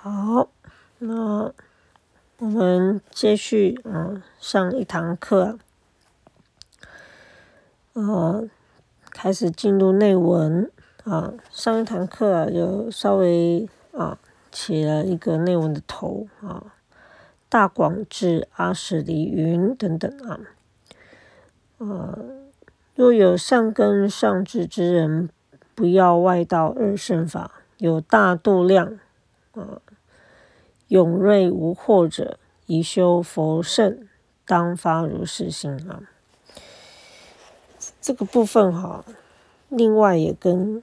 好，那我们继续啊上一堂课，呃，开始进入内文啊。上一堂课就稍微啊起了一个内文的头啊，大广智、阿史黎云等等啊，呃，若有善根上智之人，不要外道二圣法，有大度量啊。永锐无惑者，宜修佛圣，当发如是心啊！这个部分哈，另外也跟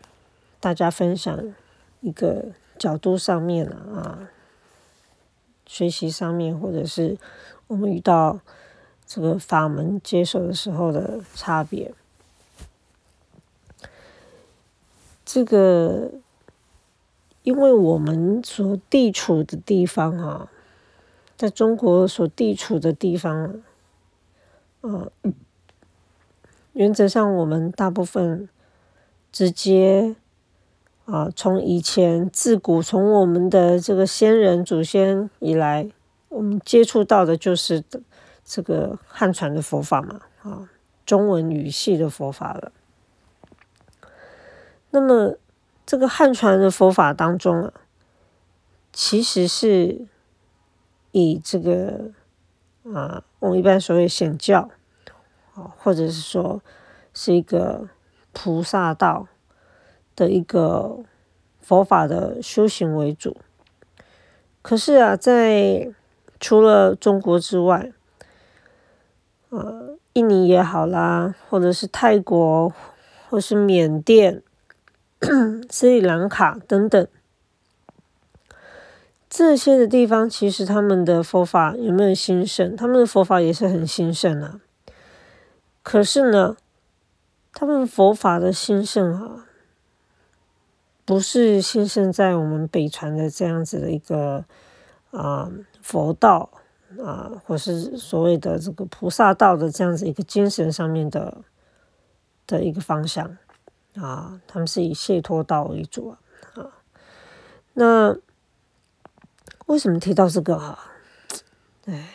大家分享一个角度上面的啊，学习上面，或者是我们遇到这个法门接受的时候的差别，这个。因为我们所地处的地方啊，在中国所地处的地方，呃，原则上我们大部分直接啊，从以前自古从我们的这个先人祖先以来，我们接触到的就是这个汉传的佛法嘛，啊，中文语系的佛法了。那么。这个汉传的佛法当中啊，其实是以这个啊，我们一般所谓显教啊，或者是说是一个菩萨道的一个佛法的修行为主。可是啊，在除了中国之外，呃，印尼也好啦，或者是泰国，或是缅甸。斯里兰卡等等这些的地方，其实他们的佛法有没有兴盛？他们的佛法也是很兴盛啊。可是呢，他们佛法的兴盛啊，不是兴盛在我们北传的这样子的一个啊佛道啊，或是所谓的这个菩萨道的这样子一个精神上面的的一个方向。啊，他们是以解脱道为主啊。那为什么提到这个啊？哎，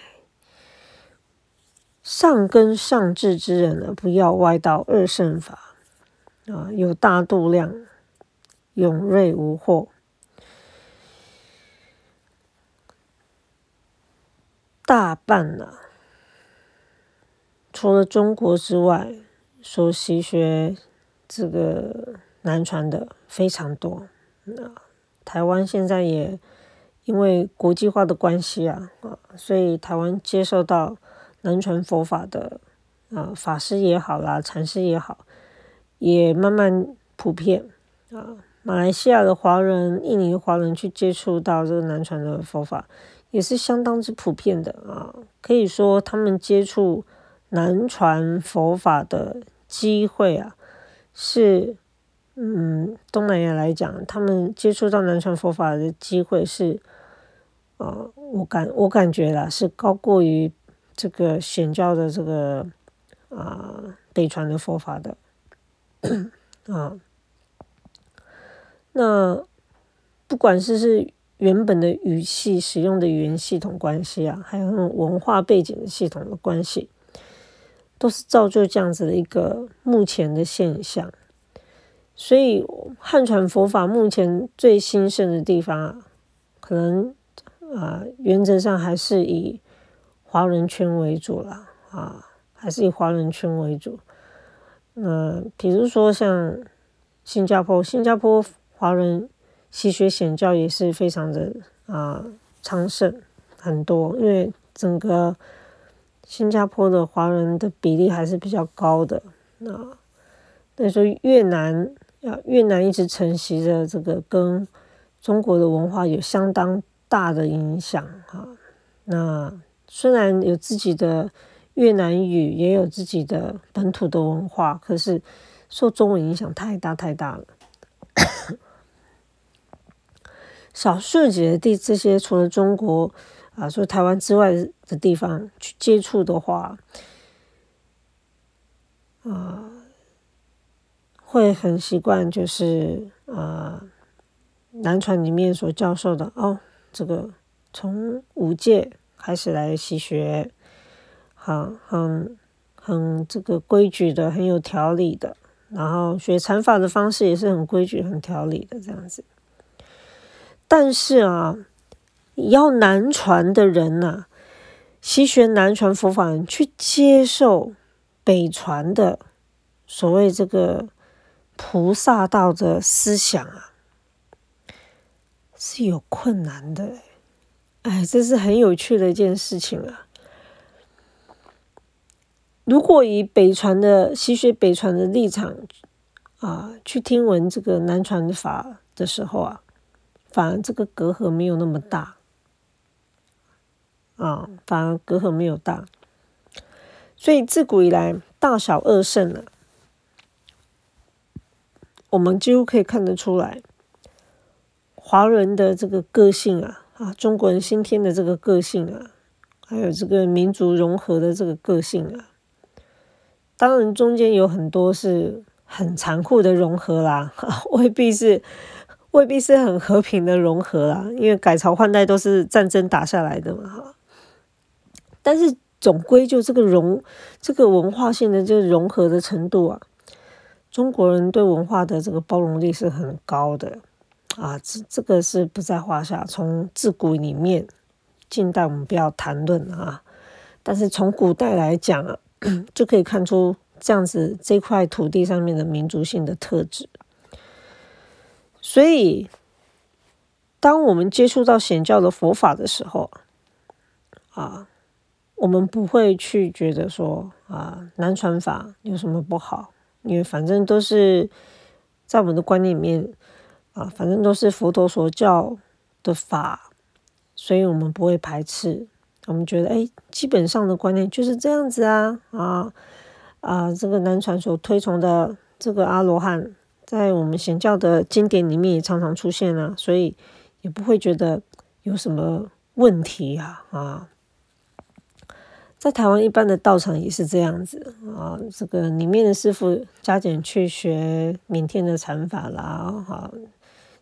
上根上智之人呢，不要歪道二圣法啊，有大度量，永锐无惑。大半呢，除了中国之外，说习学。这个南传的非常多，那台湾现在也因为国际化的关系啊，啊，所以台湾接受到南传佛法的啊法师也好啦，禅师也好，也慢慢普遍啊。马来西亚的华人、印尼华人去接触到这个南传的佛法，也是相当之普遍的啊。可以说，他们接触南传佛法的机会啊。是，嗯，东南亚来讲，他们接触到南传佛法的机会是，呃，我感我感觉啦，是高过于这个显教的这个啊北传的佛法的，啊，那不管是是原本的语系使用的语言系统关系啊，还有文化背景的系统的关系。都是造就这样子的一个目前的现象，所以汉传佛法目前最兴盛的地方啊，可能啊原则上还是以华人圈为主了啊，还是以华人圈为主。那比如说像新加坡，新加坡华人习学显教也是非常的啊昌盛很多，因为整个。新加坡的华人的比例还是比较高的，那所以说越南要越南一直承袭着这个跟中国的文化有相当大的影响哈。那虽然有自己的越南语，也有自己的本土的文化，可是受中文影响太大太大了。少数几个地这些除了中国。啊，说台湾之外的地方去接触的话，啊，会很习惯，就是啊，南传里面所教授的哦，这个从五戒开始来习学，好，很很这个规矩的，很有条理的，然后学禅法的方式也是很规矩、很条理的这样子。但是啊，要南传的人呐，西学南传佛法去接受北传的所谓这个菩萨道的思想啊。是有困难的，哎，这是很有趣的一件事情啊。如果以北传的西学北传的立场啊，去听闻这个南传法的时候啊，反而这个隔阂没有那么大啊，反而隔阂没有大。所以自古以来，大小二圣呢，我们几乎可以看得出来。华人的这个个性啊，啊，中国人先天的这个个性啊，还有这个民族融合的这个个性啊，当然中间有很多是很残酷的融合啦，未必是未必是很和平的融合啦，因为改朝换代都是战争打下来的嘛，哈。但是总归就这个融这个文化性的这个融合的程度啊，中国人对文化的这个包容力是很高的。啊，这这个是不在话下。从自古里面，近代我们不要谈论啊。但是从古代来讲啊，就可以看出这样子这块土地上面的民族性的特质。所以，当我们接触到显教的佛法的时候，啊，我们不会去觉得说啊，南传法有什么不好，因为反正都是在我们的观念里面。啊，反正都是佛陀所教的法，所以我们不会排斥。我们觉得，哎，基本上的观念就是这样子啊，啊啊，这个南传所推崇的这个阿罗汉，在我们显教的经典里面也常常出现啊，所以也不会觉得有什么问题啊啊。在台湾一般的道场也是这样子啊，这个里面的师傅加减去学缅甸的禅法啦，哈。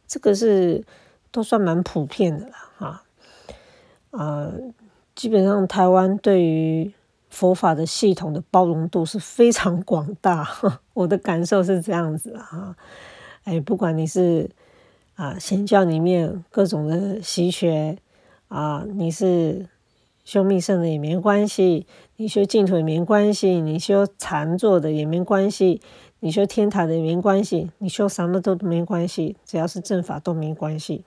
这个是都算蛮普遍的啦哈，啊，基本上台湾对于佛法的系统的包容度是非常广大，我的感受是这样子啊，哎，不管你是啊显教里面各种的习学啊，你是修密圣的也没关系，你修净土也没关系，你修禅坐的也没关系。你修天台的也没关系，你修什么都没关系，只要是正法都没关系。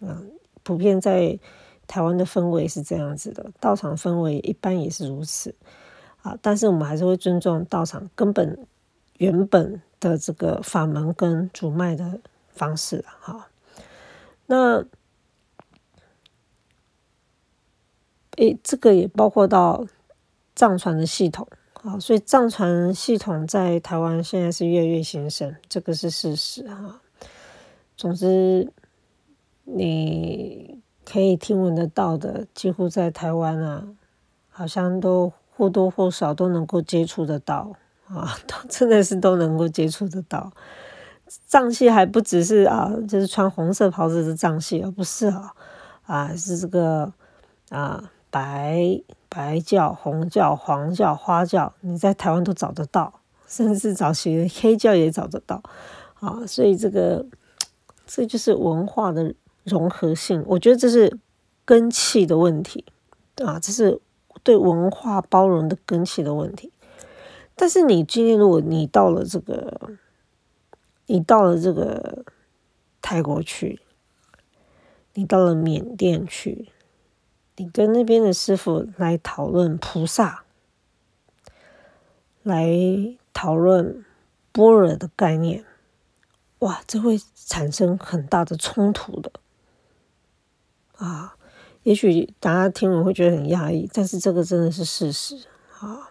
啊，普遍在台湾的氛围是这样子的，道场氛围一般也是如此。啊，但是我们还是会尊重道场根本原本的这个法门跟主脉的方式哈。那，诶，这个也包括到藏传的系统。啊，所以藏传系统在台湾现在是越来越兴盛，这个是事实哈。总之，你可以听闻得到的，几乎在台湾啊，好像都或多或少都能够接触得到啊，都真的是都能够接触得到。藏戏还不只是啊，就是穿红色袍子的藏戏，而不是啊，啊是这个啊白。白教、红教、黄教、花教，你在台湾都找得到，甚至早期的黑教也找得到，啊，所以这个这就是文化的融合性，我觉得这是根气的问题，啊，这是对文化包容的根气的问题。但是你今天如果你到了这个，你到了这个泰国去，你到了缅甸去。你跟那边的师傅来讨论菩萨，来讨论般若的概念，哇，这会产生很大的冲突的，啊，也许大家听了会觉得很压抑，但是这个真的是事实啊。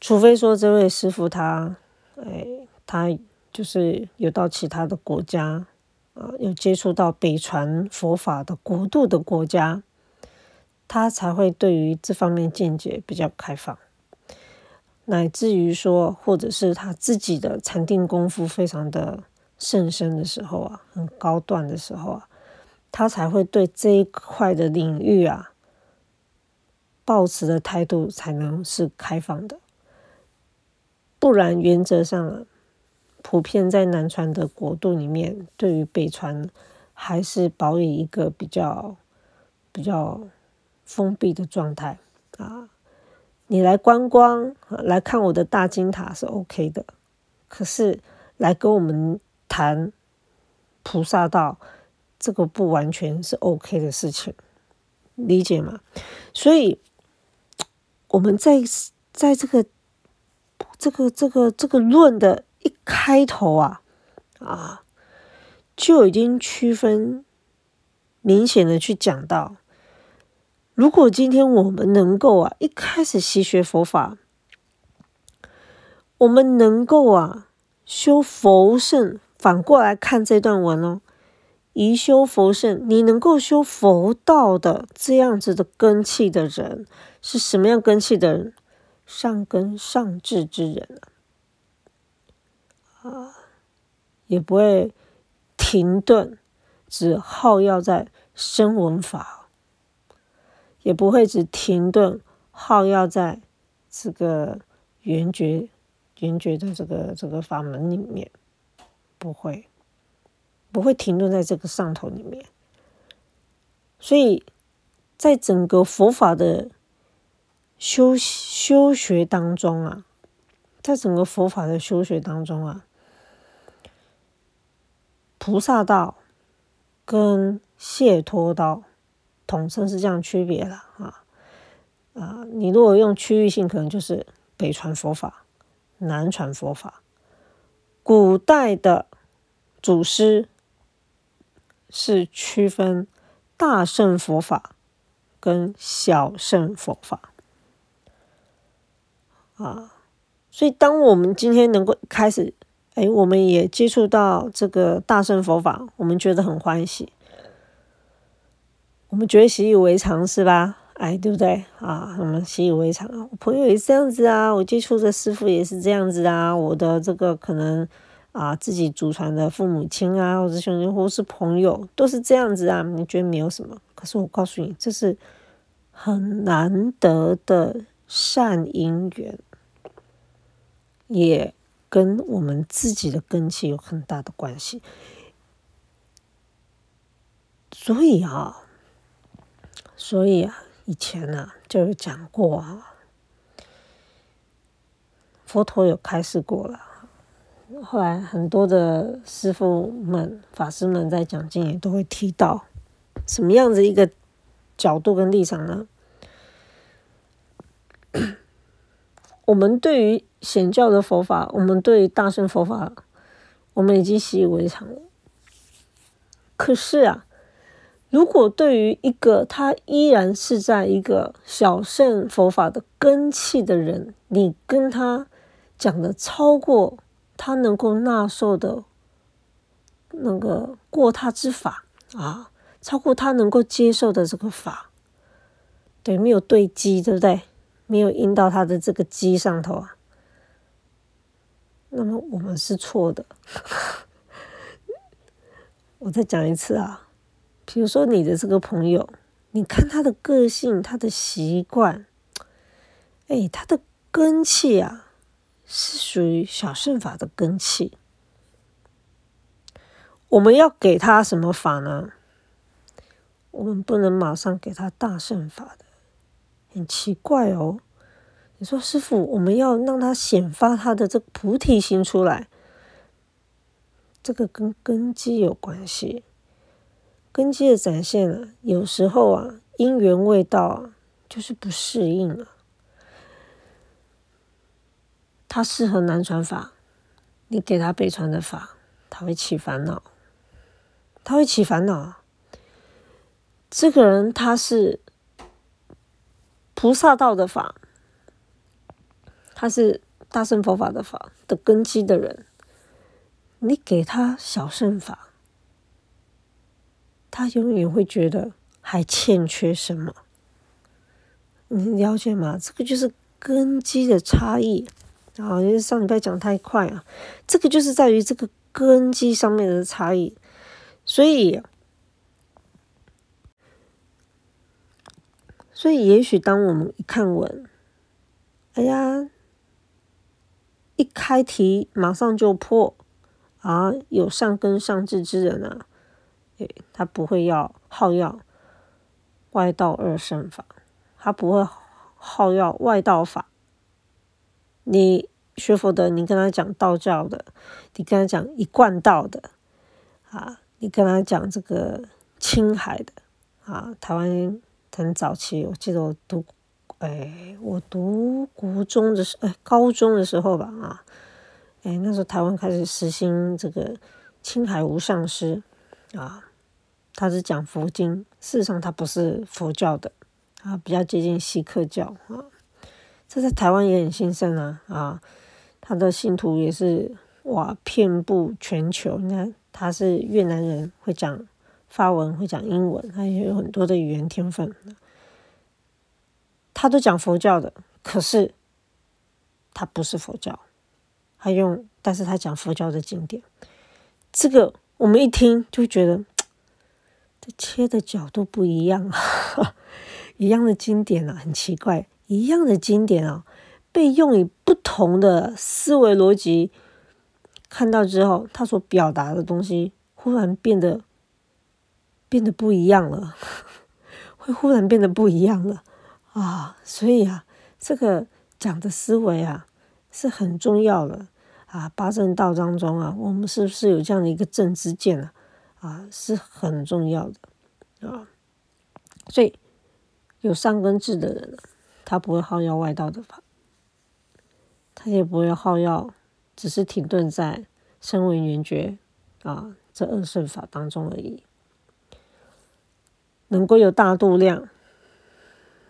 除非说这位师傅他，哎，他就是有到其他的国家。啊，有接触到北传佛法的国度的国家，他才会对于这方面见解比较开放，乃至于说，或者是他自己的禅定功夫非常的甚深的时候啊，很高段的时候啊，他才会对这一块的领域啊，抱持的态度才能是开放的。不然，原则上啊，普遍在南传的国度里面，对于北传还是保以一个比较比较封闭的状态啊。你来观光来看我的大金塔是 OK 的，可是来跟我们谈菩萨道。这个不完全是 OK 的事情，理解吗？所以我们在在这个这个这个这个论的一开头啊啊，就已经区分明显的去讲到，如果今天我们能够啊一开始习学佛法，我们能够啊修佛圣，反过来看这段文哦。宜修佛圣，你能够修佛道的这样子的根气的人，是什么样根气的人？上根上智之人啊，啊，也不会停顿，只耗要在声闻法，也不会只停顿，耗要在这个圆觉、圆觉的这个这个法门里面，不会。不会停顿在这个上头里面，所以在整个佛法的修修学当中啊，在整个佛法的修学当中啊，菩萨道跟解脱道统称是这样区别了啊啊！你如果用区域性，可能就是北传佛法、南传佛法，古代的祖师。是区分大乘佛法跟小乘佛法啊，所以当我们今天能够开始，哎，我们也接触到这个大乘佛法，我们觉得很欢喜，我们觉得习以为常，是吧？哎，对不对啊？我们习以为常啊，我朋友也是这样子啊，我接触的师傅也是这样子啊，我的这个可能。啊，自己祖传的父母亲啊，或者兄弟，或是朋友，都是这样子啊。你觉得没有什么？可是我告诉你，这是很难得的善因缘，也跟我们自己的根气有很大的关系。所以啊，所以啊，以前呢就有讲过啊，佛陀有开示过了。后来很多的师傅们、法师们在讲经也都会提到，什么样子一个角度跟立场呢？我们对于显教的佛法，我们对于大乘佛法，我们已经习以为常了。可是啊，如果对于一个他依然是在一个小乘佛法的根器的人，你跟他讲的超过。他能够纳受的，那个过他之法啊，超过他能够接受的这个法，对，没有对机，对不对？没有印到他的这个机上头啊，那么我们是错的。我再讲一次啊，比如说你的这个朋友，你看他的个性、他的习惯，哎，他的根气啊。是属于小圣法的根气，我们要给他什么法呢？我们不能马上给他大圣法的，很奇怪哦。你说师傅，我们要让他显发他的这菩提心出来，这个跟根基有关系。根基的展现啊，有时候啊，因缘未到啊，就是不适应了。他适合南传法，你给他北传的法，他会起烦恼，他会起烦恼。这个人他是菩萨道的法，他是大乘佛法的法的根基的人，你给他小乘法，他永远会觉得还欠缺什么。你了解吗？这个就是根基的差异。啊，因为上礼拜讲太快啊，这个就是在于这个根基上面的差异，所以所以，也许当我们一看文，哎呀，一开题马上就破啊，有上根上智之人啊，诶，他不会要好要外道二圣法，他不会好要外道法。你学佛的，你跟他讲道教的，你跟他讲一贯道的，啊，你跟他讲这个青海的，啊，台湾很早期，我记得我读，哎，我读国中的时，哎，高中的时候吧，啊，哎，那时候台湾开始实行这个青海无上师，啊，他是讲佛经，事实上他不是佛教的，啊，比较接近锡克教，啊。这在台湾也很兴盛啊啊，他的信徒也是哇，遍布全球。你看他是越南人，会讲法文，会讲英文，他也有很多的语言天分。他都讲佛教的，可是他不是佛教，他用，但是他讲佛教的经典。这个我们一听就觉得，这切的角度不一样啊，一样的经典啊，很奇怪。一样的经典啊，被用以不同的思维逻辑看到之后，他所表达的东西忽然变得变得不一样了，会忽然变得不一样了啊！所以啊，这个讲的思维啊是很重要的啊。八正道当中啊，我们是不是有这样的一个正知见啊？啊，是很重要的啊。所以有善根智的人。他不会好要外道的法，他也不会好要，只是停顿在声闻缘觉啊这二圣法当中而已。能够有大度量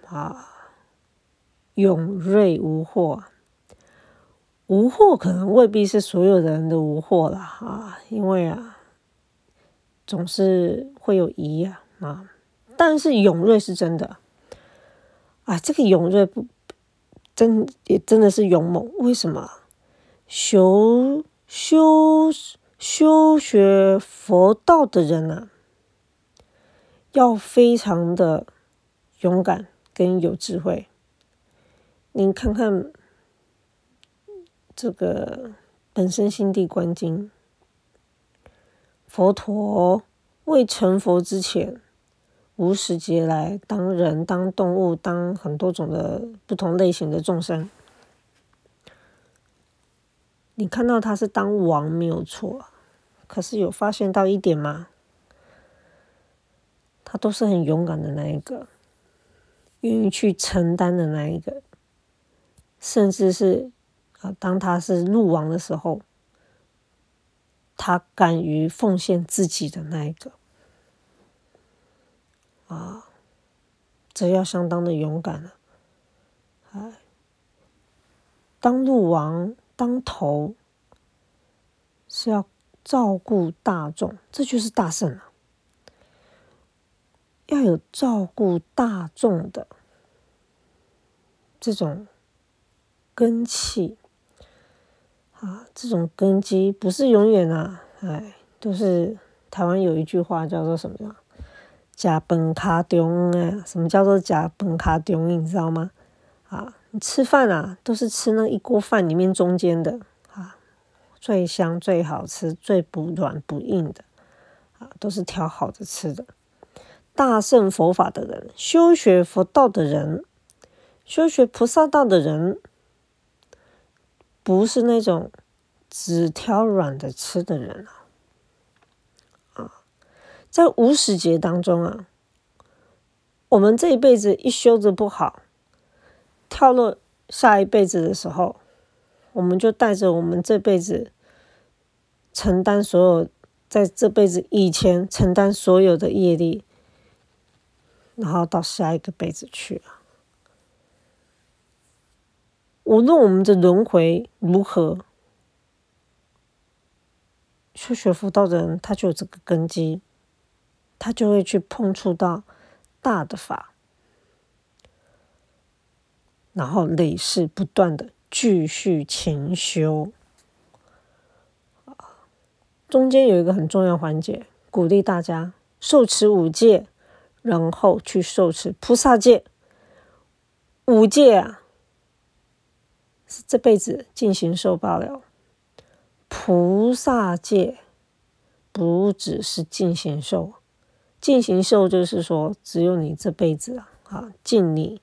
啊，勇锐无惑，无惑可能未必是所有人的无惑了啊，因为啊，总是会有疑呀啊，但是勇锐是真的。啊，这个勇锐不真也真的是勇猛。为什么修修修学佛道的人呢？要非常的勇敢跟有智慧。您看看这个本身心地观经，佛陀未成佛之前。无始劫来，当人、当动物、当很多种的不同类型的众生，你看到他是当王没有错，可是有发现到一点吗？他都是很勇敢的那一个，愿意去承担的那一个，甚至是啊，当他是鹿王的时候，他敢于奉献自己的那一个。啊，这要相当的勇敢了。哎，当鹿王当头是要照顾大众，这就是大圣了。要有照顾大众的这种根气啊，这种根基不是永远啊，哎，都是台湾有一句话叫做什么呀？假本卡中啊，什么叫做假本卡中？你知道吗？啊，你吃饭啊，都是吃那一锅饭里面中间的啊，最香、最好吃、最不软不硬的啊，都是挑好的吃的。大圣佛法的人，修学佛道的人，修学菩萨道的人，不是那种只挑软的吃的人啊。在无始劫当中啊，我们这一辈子一修的不好，跳落下一辈子的时候，我们就带着我们这辈子承担所有在这辈子以前承担所有的业力，然后到下一个辈子去了。无论我们的轮回如何，修学佛道的人，他就有这个根基。他就会去碰触到大的法，然后累世不断的继续勤修。中间有一个很重要环节，鼓励大家受持五戒，然后去受持菩萨戒，五戒啊，是这辈子进行受罢了。菩萨戒不只是进行受，进行受就是说，只有你这辈子啊，啊，尽你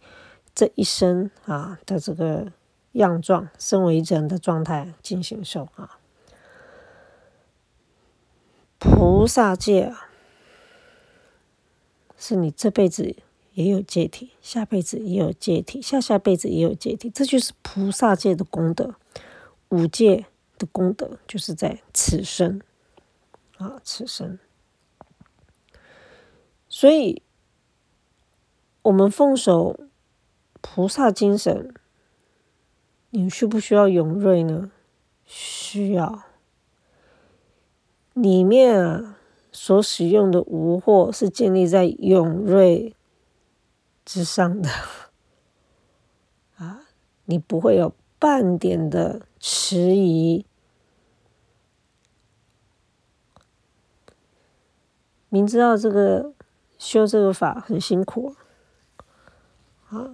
这一生啊的这个样状，身为人的状态进行受啊。菩萨戒啊，是你这辈子也有戒体，下辈子也有戒体，下下辈子也有戒体，这就是菩萨戒的功德。五戒的功德就是在此生啊，此生。所以，我们奉守菩萨精神，你需不需要勇锐呢？需要。里面啊，所使用的无惑是建立在勇锐之上的啊，你不会有半点的迟疑。明知道这个修这个法很辛苦啊，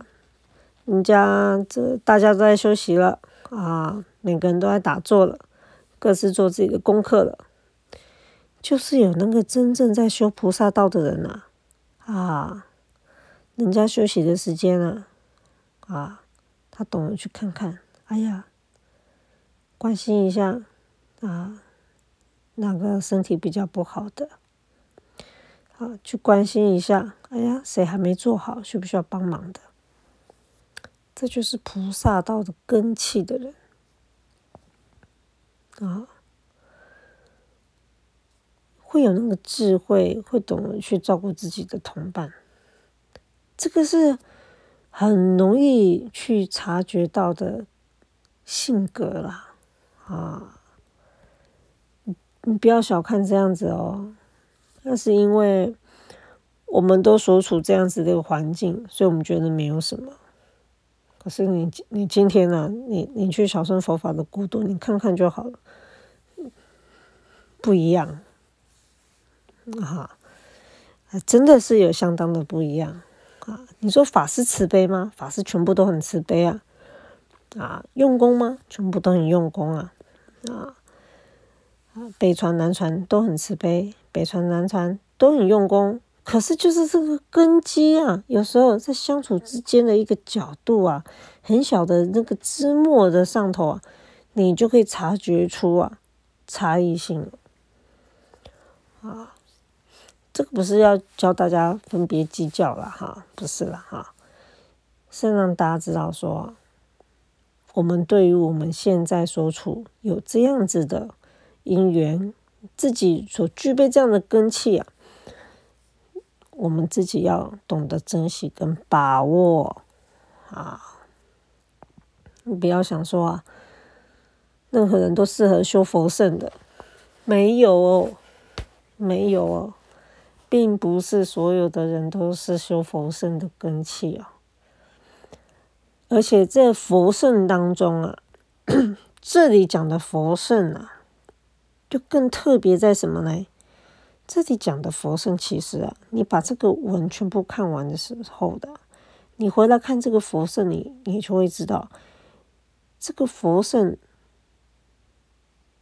人家这大家都在休息了啊，每个人都在打坐了，各自做自己的功课了。就是有那个真正在修菩萨道的人呐，啊，人家休息的时间啊，啊，他懂得去看看，哎呀，关心一下啊，哪个身体比较不好的，啊，去关心一下，哎呀，谁还没做好，需不需要帮忙的？这就是菩萨道的根气的人，啊。会有那个智慧，会懂得去照顾自己的同伴，这个是很容易去察觉到的性格啦，啊，你不要小看这样子哦，那是因为我们都所处这样子的环境，所以我们觉得没有什么。可是你你今天呢，你你去小乘佛法的孤独，你看看就好了，不一样。啊，真的是有相当的不一样啊！你说法师慈悲吗？法师全部都很慈悲啊！啊，用功吗？全部都很用功啊！啊啊，北传南传都很慈悲，北传南传都很用功。可是就是这个根基啊，有时候在相处之间的一个角度啊，很小的那个枝末的上头啊，你就可以察觉出啊差异性啊。这个不是要教大家分别计较了哈，不是了哈，是让大家知道说，我们对于我们现在所处有这样子的因缘，自己所具备这样的根气啊，我们自己要懂得珍惜跟把握啊，你不要想说啊，任何人都适合修佛圣的，没有哦，没有哦。并不是所有的人都是修佛圣的根器啊，而且在佛圣当中啊，这里讲的佛圣啊，就更特别在什么呢？这里讲的佛圣，其实啊，你把这个文全部看完的时候的，你回来看这个佛圣，你你就会知道，这个佛圣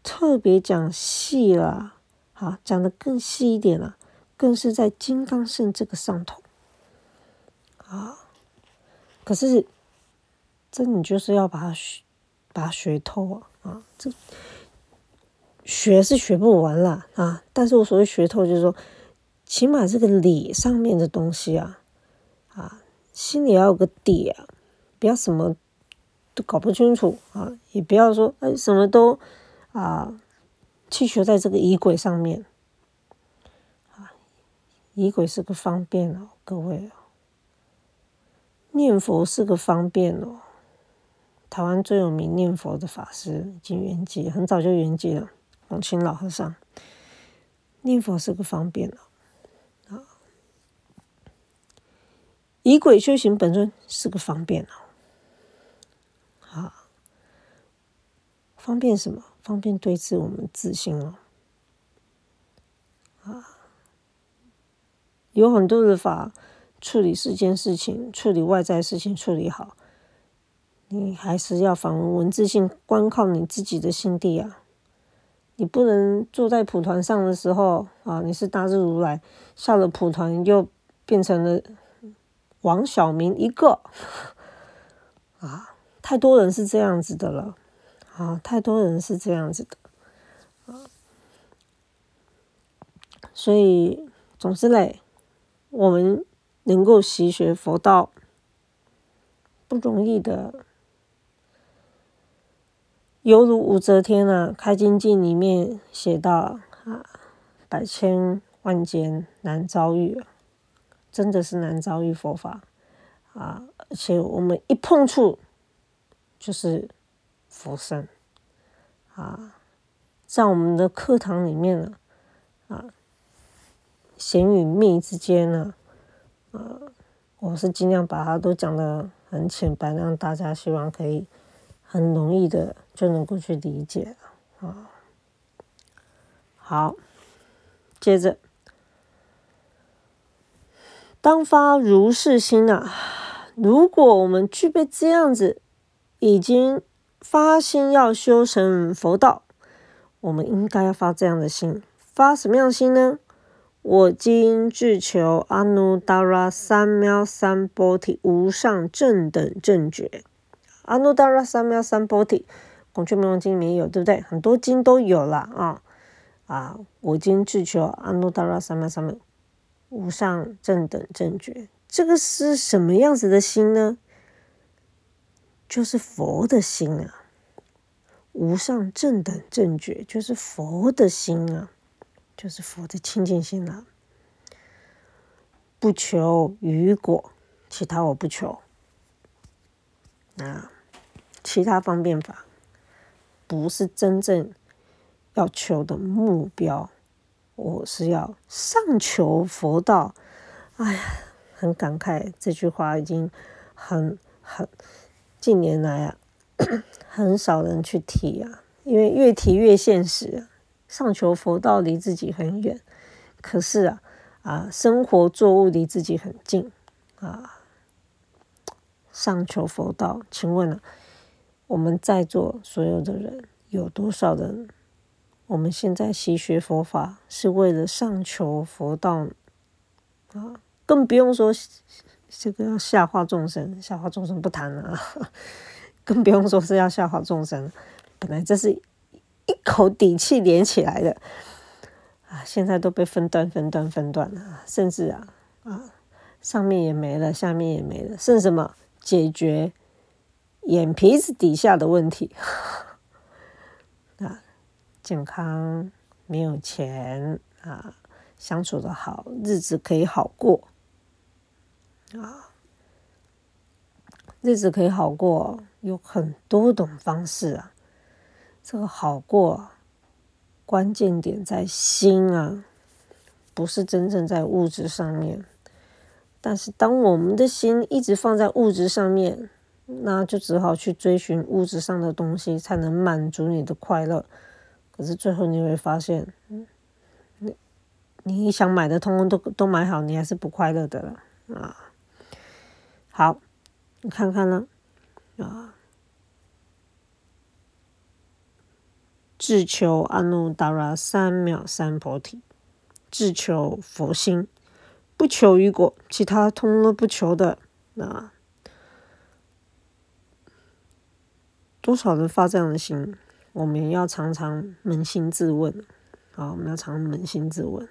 特别讲细了，好，讲的更细一点了。更是在金刚圣这个上头啊！可是这你就是要把它学，把它学透啊！啊，这学是学不完了啊！但是我所谓学透，就是说，起码这个理上面的东西啊，啊，心里要有个底啊，不要什么都搞不清楚啊，也不要说哎什么都啊，去学在这个仪轨上面。仪轨是个方便哦，各位哦，念佛是个方便哦。台湾最有名念佛的法师已经圆寂，很早就圆寂了，广清老和尚。念佛是个方便哦，啊，仪轨修行本尊是个方便哦，啊，方便什么？方便对治我们自心哦，有很多的法处理世间事情、处理外在事情处理好，你还是要访问文字性，光靠你自己的心地啊！你不能坐在蒲团上的时候啊，你是大日如来，下了蒲团又变成了王小明一个 啊！太多人是这样子的了啊！太多人是这样子的啊！所以总之嘞，我们。能够习学佛道不容易的，犹如武则天啊，《开经记》里面写到啊，百千万劫难遭遇，真的是难遭遇佛法啊！而且我们一碰触就是佛身啊，在我们的课堂里面呢，啊，贤与密之间呢。呃，我是尽量把它都讲的很浅白，让大家希望可以很容易的就能够去理解啊。好，接着，当发如是心啊，如果我们具备这样子，已经发心要修成佛道，我们应该要发这样的心，发什么样的心呢？我今至求阿耨达拉三藐三菩提无上正等正觉。阿耨达拉三藐三菩提，孔雀明王经里面有，对不对？很多经都有了啊啊！我今至求阿耨达拉三藐三藐无上正等正觉，这个是什么样子的心呢？就是佛的心啊！无上正等正觉，就是佛的心啊！就是佛的清净心了，不求雨果，其他我不求。啊，其他方便法不是真正要求的目标，我是要上求佛道。哎呀，很感慨，这句话已经很很近年来啊，很少人去提啊，因为越提越现实啊。上求佛道离自己很远，可是啊啊，生活作物离自己很近啊。上求佛道，请问了，我们在座所有的人有多少人？我们现在习学佛法是为了上求佛道啊？更不用说这个要下化众生，下化众生不谈了啊，更不用说是要下化众生。本来这是。一口底气连起来的啊，现在都被分段、分段、分段了，甚至啊啊，上面也没了，下面也没了，剩什么？解决眼皮子底下的问题 啊，健康没有钱啊，相处的好，日子可以好过啊，日子可以好过，有很多种方式啊。这个好过，关键点在心啊，不是真正在物质上面。但是，当我们的心一直放在物质上面，那就只好去追寻物质上的东西，才能满足你的快乐。可是最后你会发现，你你想买的通通都都买好，你还是不快乐的了啊。好，你看看呢，啊。自求阿耨达拉三藐三菩提，自求佛心，不求于果，其他通都不求的。那多少人发这样的心？我们要常常扪心自问。好，我们要常扪心自问。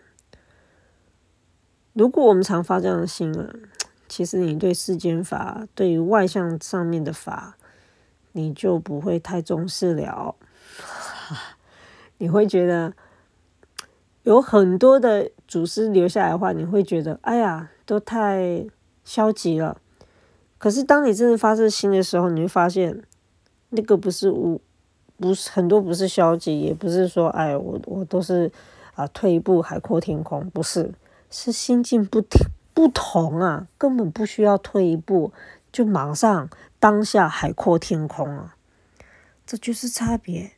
如果我们常发这样的心啊，其实你对世间法，对于外向上面的法，你就不会太重视了。你会觉得有很多的祖师留下来的话，你会觉得哎呀，都太消极了。可是当你真的发自心的时候，你会发现那个不是无，不是很多不是消极，也不是说哎，我我都是啊退一步海阔天空，不是，是心境不不同啊，根本不需要退一步，就马上当下海阔天空啊，这就是差别。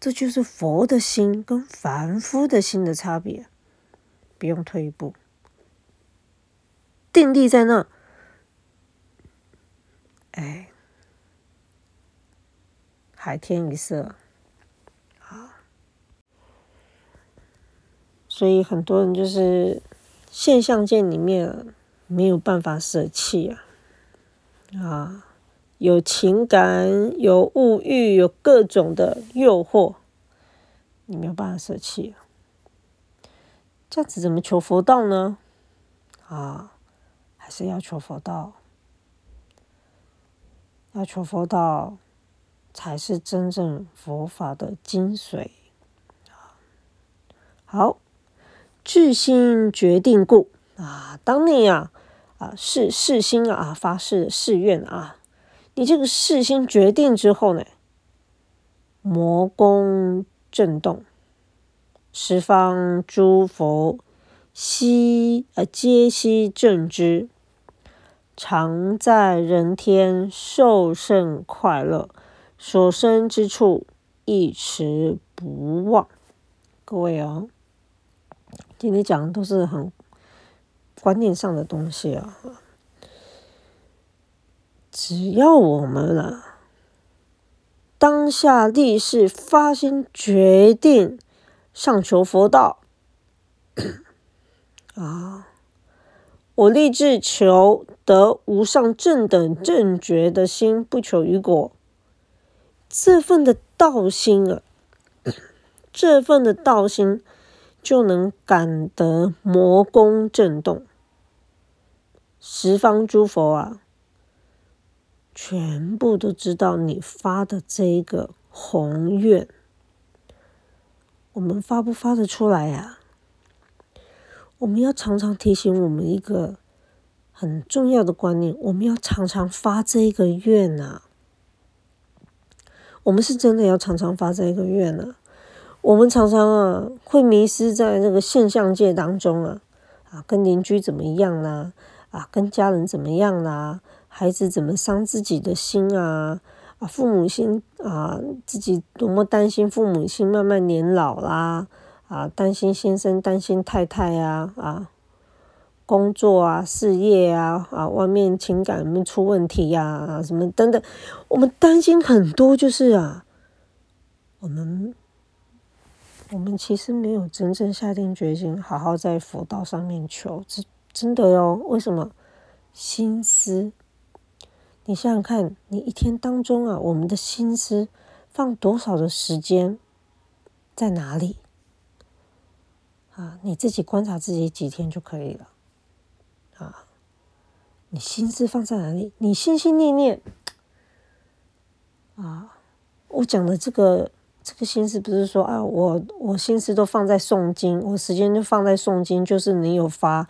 这就是佛的心跟凡夫的心的差别，不用退一步，定立在那，哎，海天一色。啊，所以很多人就是现象界里面没有办法舍弃啊，啊，有情感，有物欲，有各种的诱惑，你没有办法舍弃。这样子怎么求佛道呢？啊，还是要求佛道，要求佛道才是真正佛法的精髓。好，至心决定故啊，当你啊啊誓誓心啊发誓誓愿啊，你这个誓心决定之后呢，魔宫震动。十方诸佛悉呃皆悉正知，常在人天受胜快乐，所生之处一持不忘。各位哦，今天讲的都是很观念上的东西啊。只要我们啊，当下立誓发心决定。上求佛道 啊！我立志求得无上正等正觉的心，不求于果。这份的道心啊，这份的道心就能感得魔宫震动，十方诸佛啊，全部都知道你发的这一个宏愿。我们发不发得出来呀？我们要常常提醒我们一个很重要的观念：我们要常常发这一个愿呐。我们是真的要常常发这一个愿呐。我们常常啊，会迷失在这个现象界当中啊啊，跟邻居怎么样啦？啊，跟家人怎么样啦？孩子怎么伤自己的心啊？啊，父母心啊，自己多么担心父母心慢慢年老啦，啊，担心先生，担心太太啊，啊，工作啊，事业啊，啊，外面情感有没有出问题呀？啊，什么等等，我们担心很多，就是啊，我们，我们其实没有真正下定决心，好好在佛道上面求，真真的哟？为什么？心思。你想想看，你一天当中啊，我们的心思放多少的时间在哪里？啊，你自己观察自己几天就可以了。啊，你心思放在哪里？你心心念念啊，我讲的这个这个心思不是说啊，我我心思都放在诵经，我时间就放在诵经，就是你有发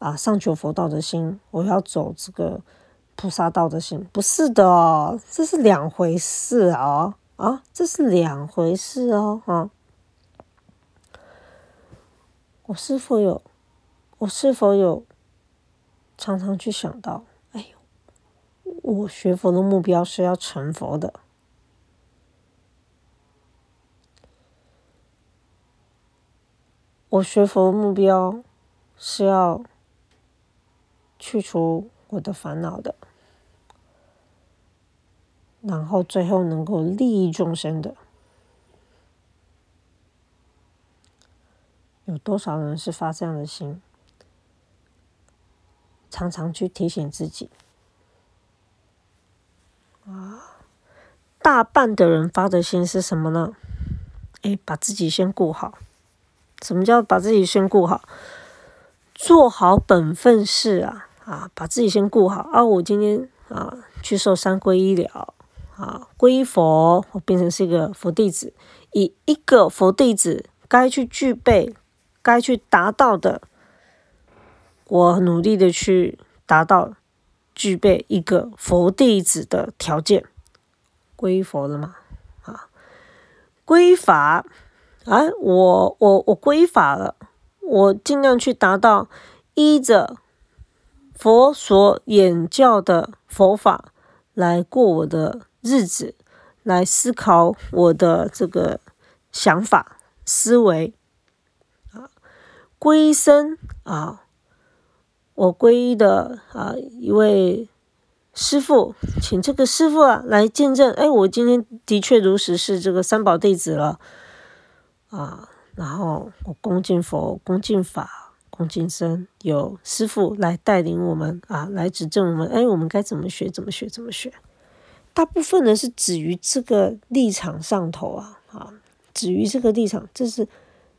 啊上求佛道的心，我要走这个。菩萨道的心不是的哦，这是两回事哦，啊，这是两回事哦，哈。我是否有，我是否有常常去想到，哎呦，我学佛的目标是要成佛的，我学佛的目标是要去除我的烦恼的。然后最后能够利益众生的，有多少人是发这样的心？常常去提醒自己啊，大半的人发的心是什么呢？哎，把自己先顾好。什么叫把自己先顾好？做好本分事啊啊，把自己先顾好啊！我今天啊去受三皈依了。啊，皈依佛，我变成是一个佛弟子，以一个佛弟子该去具备、该去达到的，我努力的去达到、具备一个佛弟子的条件，皈依佛了嘛？啊，皈法，啊，我我我皈法了，我尽量去达到依着佛所演教的佛法来过我的。日子来思考我的这个想法、思维啊，归身啊，我皈依的啊一位师傅，请这个师傅啊来见证，哎，我今天的确如实是这个三宝弟子了啊。然后我恭敬佛，恭敬法，恭敬僧，有师傅来带领我们啊，来指正我们，哎，我们该怎么学，怎么学，怎么学。大部分人是止于这个立场上头啊，啊，止于这个立场，这是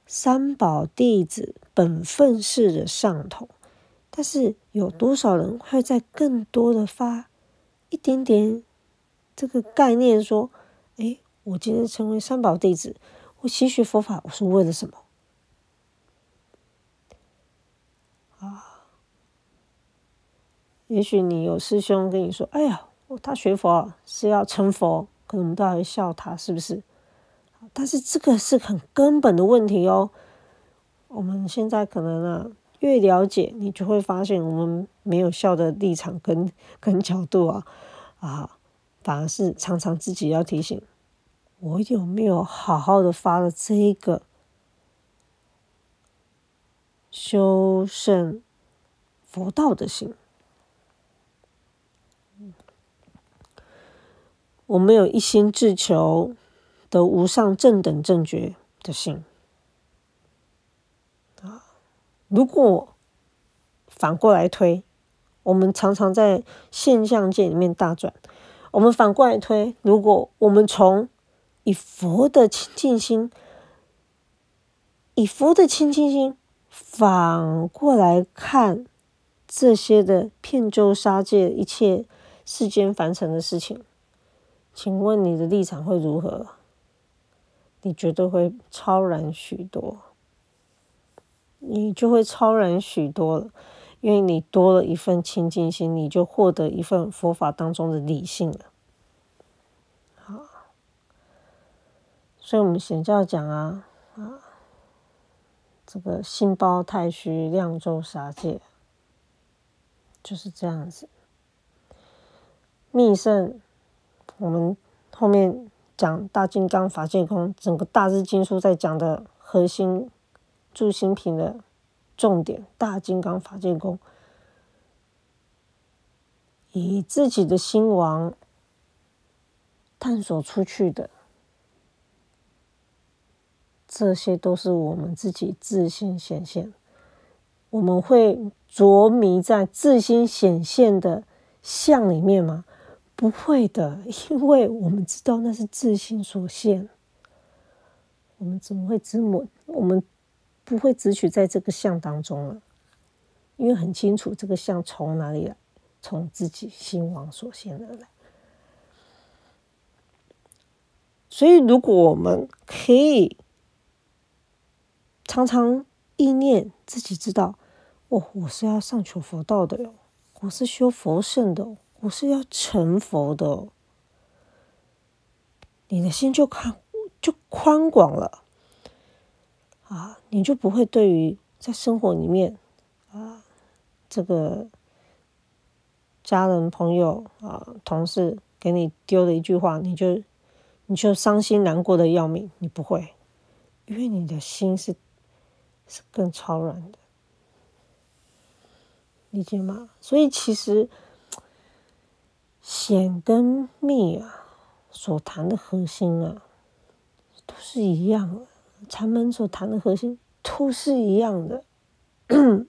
三宝弟子本分式的上头。但是有多少人会在更多的发一点点这个概念，说，哎，我今天成为三宝弟子。我习学佛法，我是为了什么？也许你有师兄跟你说：“哎呀，他学佛是要成佛。”可能我们都会笑他，是不是？但是这个是很根本的问题哦。我们现在可能啊，越了解，你就会发现，我们没有笑的立场跟跟角度啊啊，反而是常常自己要提醒。我有没有好好的发了这一个修圣佛道的心？我没有一心志求得无上正等正觉的心啊！如果反过来推，我们常常在现象界里面大转。我们反过来推，如果我们从以佛的清净心，以佛的清净心反过来看这些的片周杀界一切世间凡尘的事情，请问你的立场会如何？你绝对会超然许多，你就会超然许多了，因为你多了一份清净心，你就获得一份佛法当中的理性了。好所以我们显教讲啊啊，这个心包太虚，量周杀界，就是这样子。密圣，我们后面讲大金刚法界空，整个大日经书在讲的核心助心品的重点，大金刚法界空，以自己的心王探索出去的。这些都是我们自己自心显现，我们会着迷在自心显现的相里面吗？不会的，因为我们知道那是自心所现。我们怎么会这么？我们不会只取在这个相当中了，因为很清楚这个相从哪里来，从自己心王所现而来。所以，如果我们可以。常常意念自己知道，哦，我是要上求佛道的哟，我是修佛圣的，我是要成佛的。你的心就宽就宽广了啊，你就不会对于在生活里面啊，这个家人、朋友啊、同事给你丢了一句话，你就你就伤心难过的要命，你不会，因为你的心是。是更超然的，理解吗？所以其实显跟密啊，所谈的核心啊，都是一样的。禅门所谈的核心都是一样的。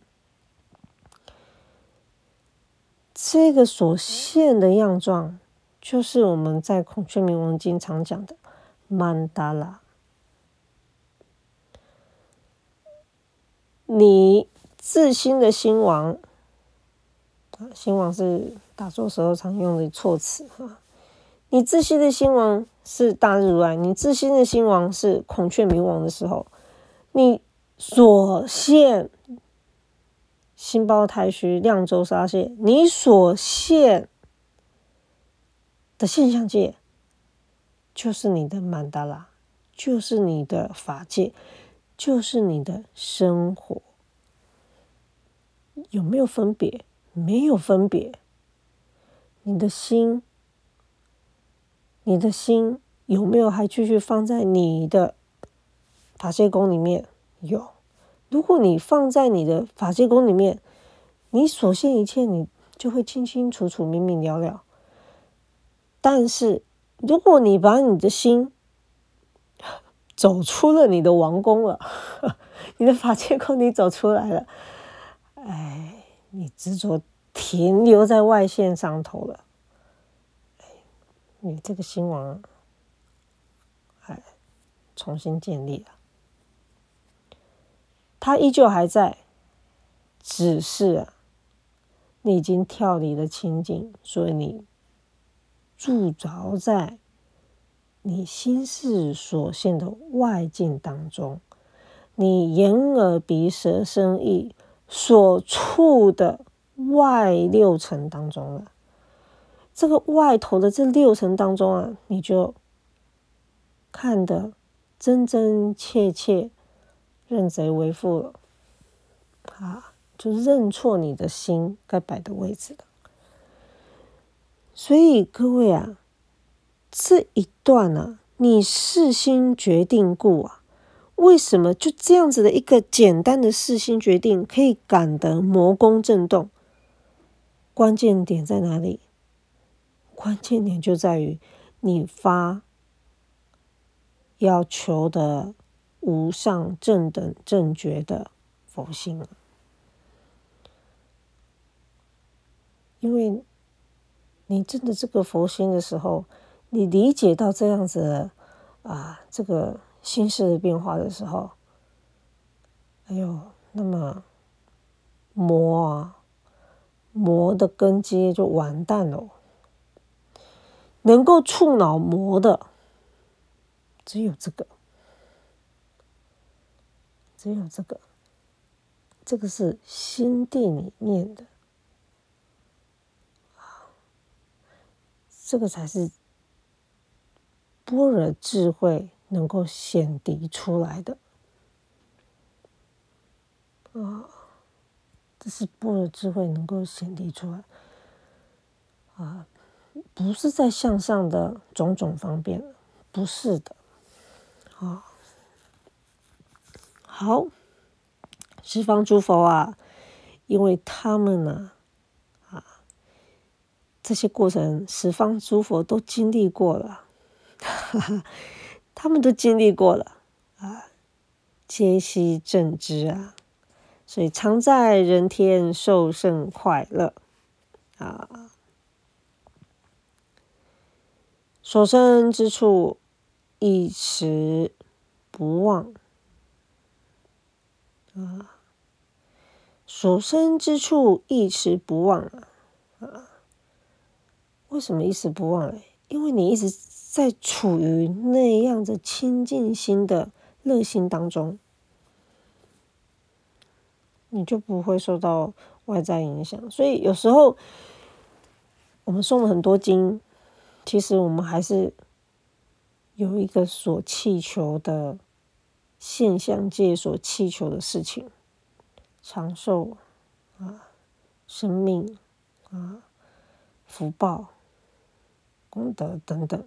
这个所现的样状，就是我们在孔雀明王经常讲的曼达拉。你自心的心王啊，心王是打坐时候常用的措辞哈。你自心的心王是大日如来，你自心的心王是孔雀明王的时候，你所现心包太虚、量周沙界，你所现的现象界，就是你的曼达拉，就是你的法界。就是你的生活有没有分别？没有分别。你的心，你的心有没有还继续放在你的法界宫里面？有。如果你放在你的法界宫里面，你所现一切，你就会清清楚楚、明明了了。但是，如果你把你的心走出了你的王宫了，你的法界宫你走出来了，哎，你执着停留在外线上头了，你这个心王，哎，重新建立了，他依旧还在，只是，你已经跳离了清净，所以你。驻着在你心事所现的外境当中，你眼耳鼻舌身意所处的外六层当中了。这个外头的这六层当中啊，你就看得真真切切认贼为父了，啊，就认错你的心该摆的位置了。所以各位啊，这一段呢，你事心决定故啊，为什么就这样子的一个简单的事心决定，可以感得魔宫震动？关键点在哪里？关键点就在于你发要求的无上正等正觉的佛心，因为。你真的这个佛心的时候，你理解到这样子啊，这个心事的变化的时候，哎呦，那么魔啊，魔的根基就完蛋了。能够触脑魔的，只有这个，只有这个，这个是心地里面的。这个才是般若智慧能够显迪出来的啊！这是般若智慧能够显涤出来啊，不是在向上的种种方便，不是的啊。好，十方诸佛啊，因为他们呢。啊这些过程，十方诸佛都经历过了，哈 哈他们都经历过了啊，皆悉正知啊，所以常在人天受胜快乐啊，所生之处一时不忘啊，所生之处一时不忘啊。为什么一时不忘？因为你一直在处于那样的清净心的热心当中，你就不会受到外在影响。所以有时候我们诵了很多经，其实我们还是有一个所祈求的现象界所祈求的事情：长寿啊，生命啊，福报。功德等等，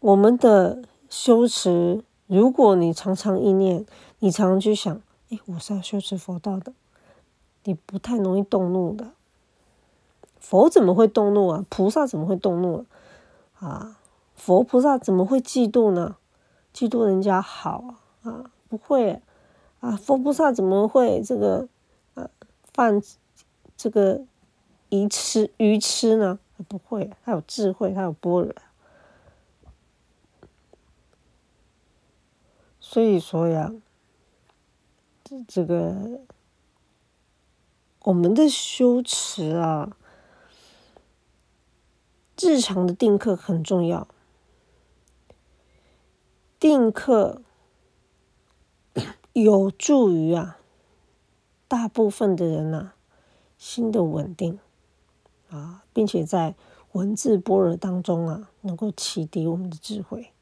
我们的修持，如果你常常意念，你常常去想，哎，我是要修持佛道的，你不太容易动怒的。佛怎么会动怒啊？菩萨怎么会动怒啊？啊佛菩萨怎么会嫉妒呢？嫉妒人家好啊？不会啊？佛菩萨怎么会这个啊犯这个？愚痴愚痴呢？不会，他有智慧，他有般若。所以说呀，这这个我们的修持啊，日常的定课很重要。定课有助于啊，大部分的人呐，心的稳定。啊，并且在文字般若当中啊，能够启迪我们的智慧，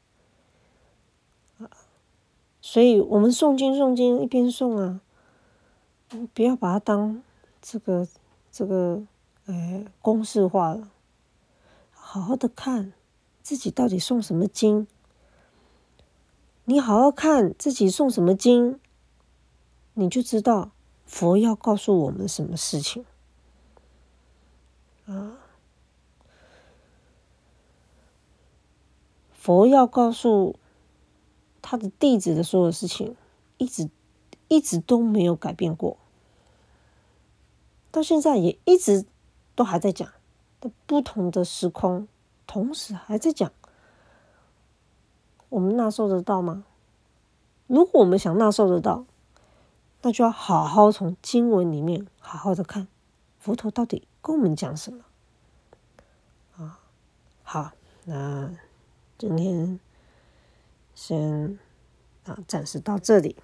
所以我们诵经诵经一边诵啊，不要把它当这个这个呃公式化了，好好的看自己到底诵什么经，你好好看自己诵什么经，你就知道佛要告诉我们什么事情啊。佛要告诉他的弟子的所有事情，一直一直都没有改变过，到现在也一直都还在讲，不同的时空，同时还在讲。我们纳受得到吗？如果我们想纳受得到，那就要好好从经文里面好好的看，佛陀到底跟我们讲什么啊？好，那。今天先啊，暂时到这里。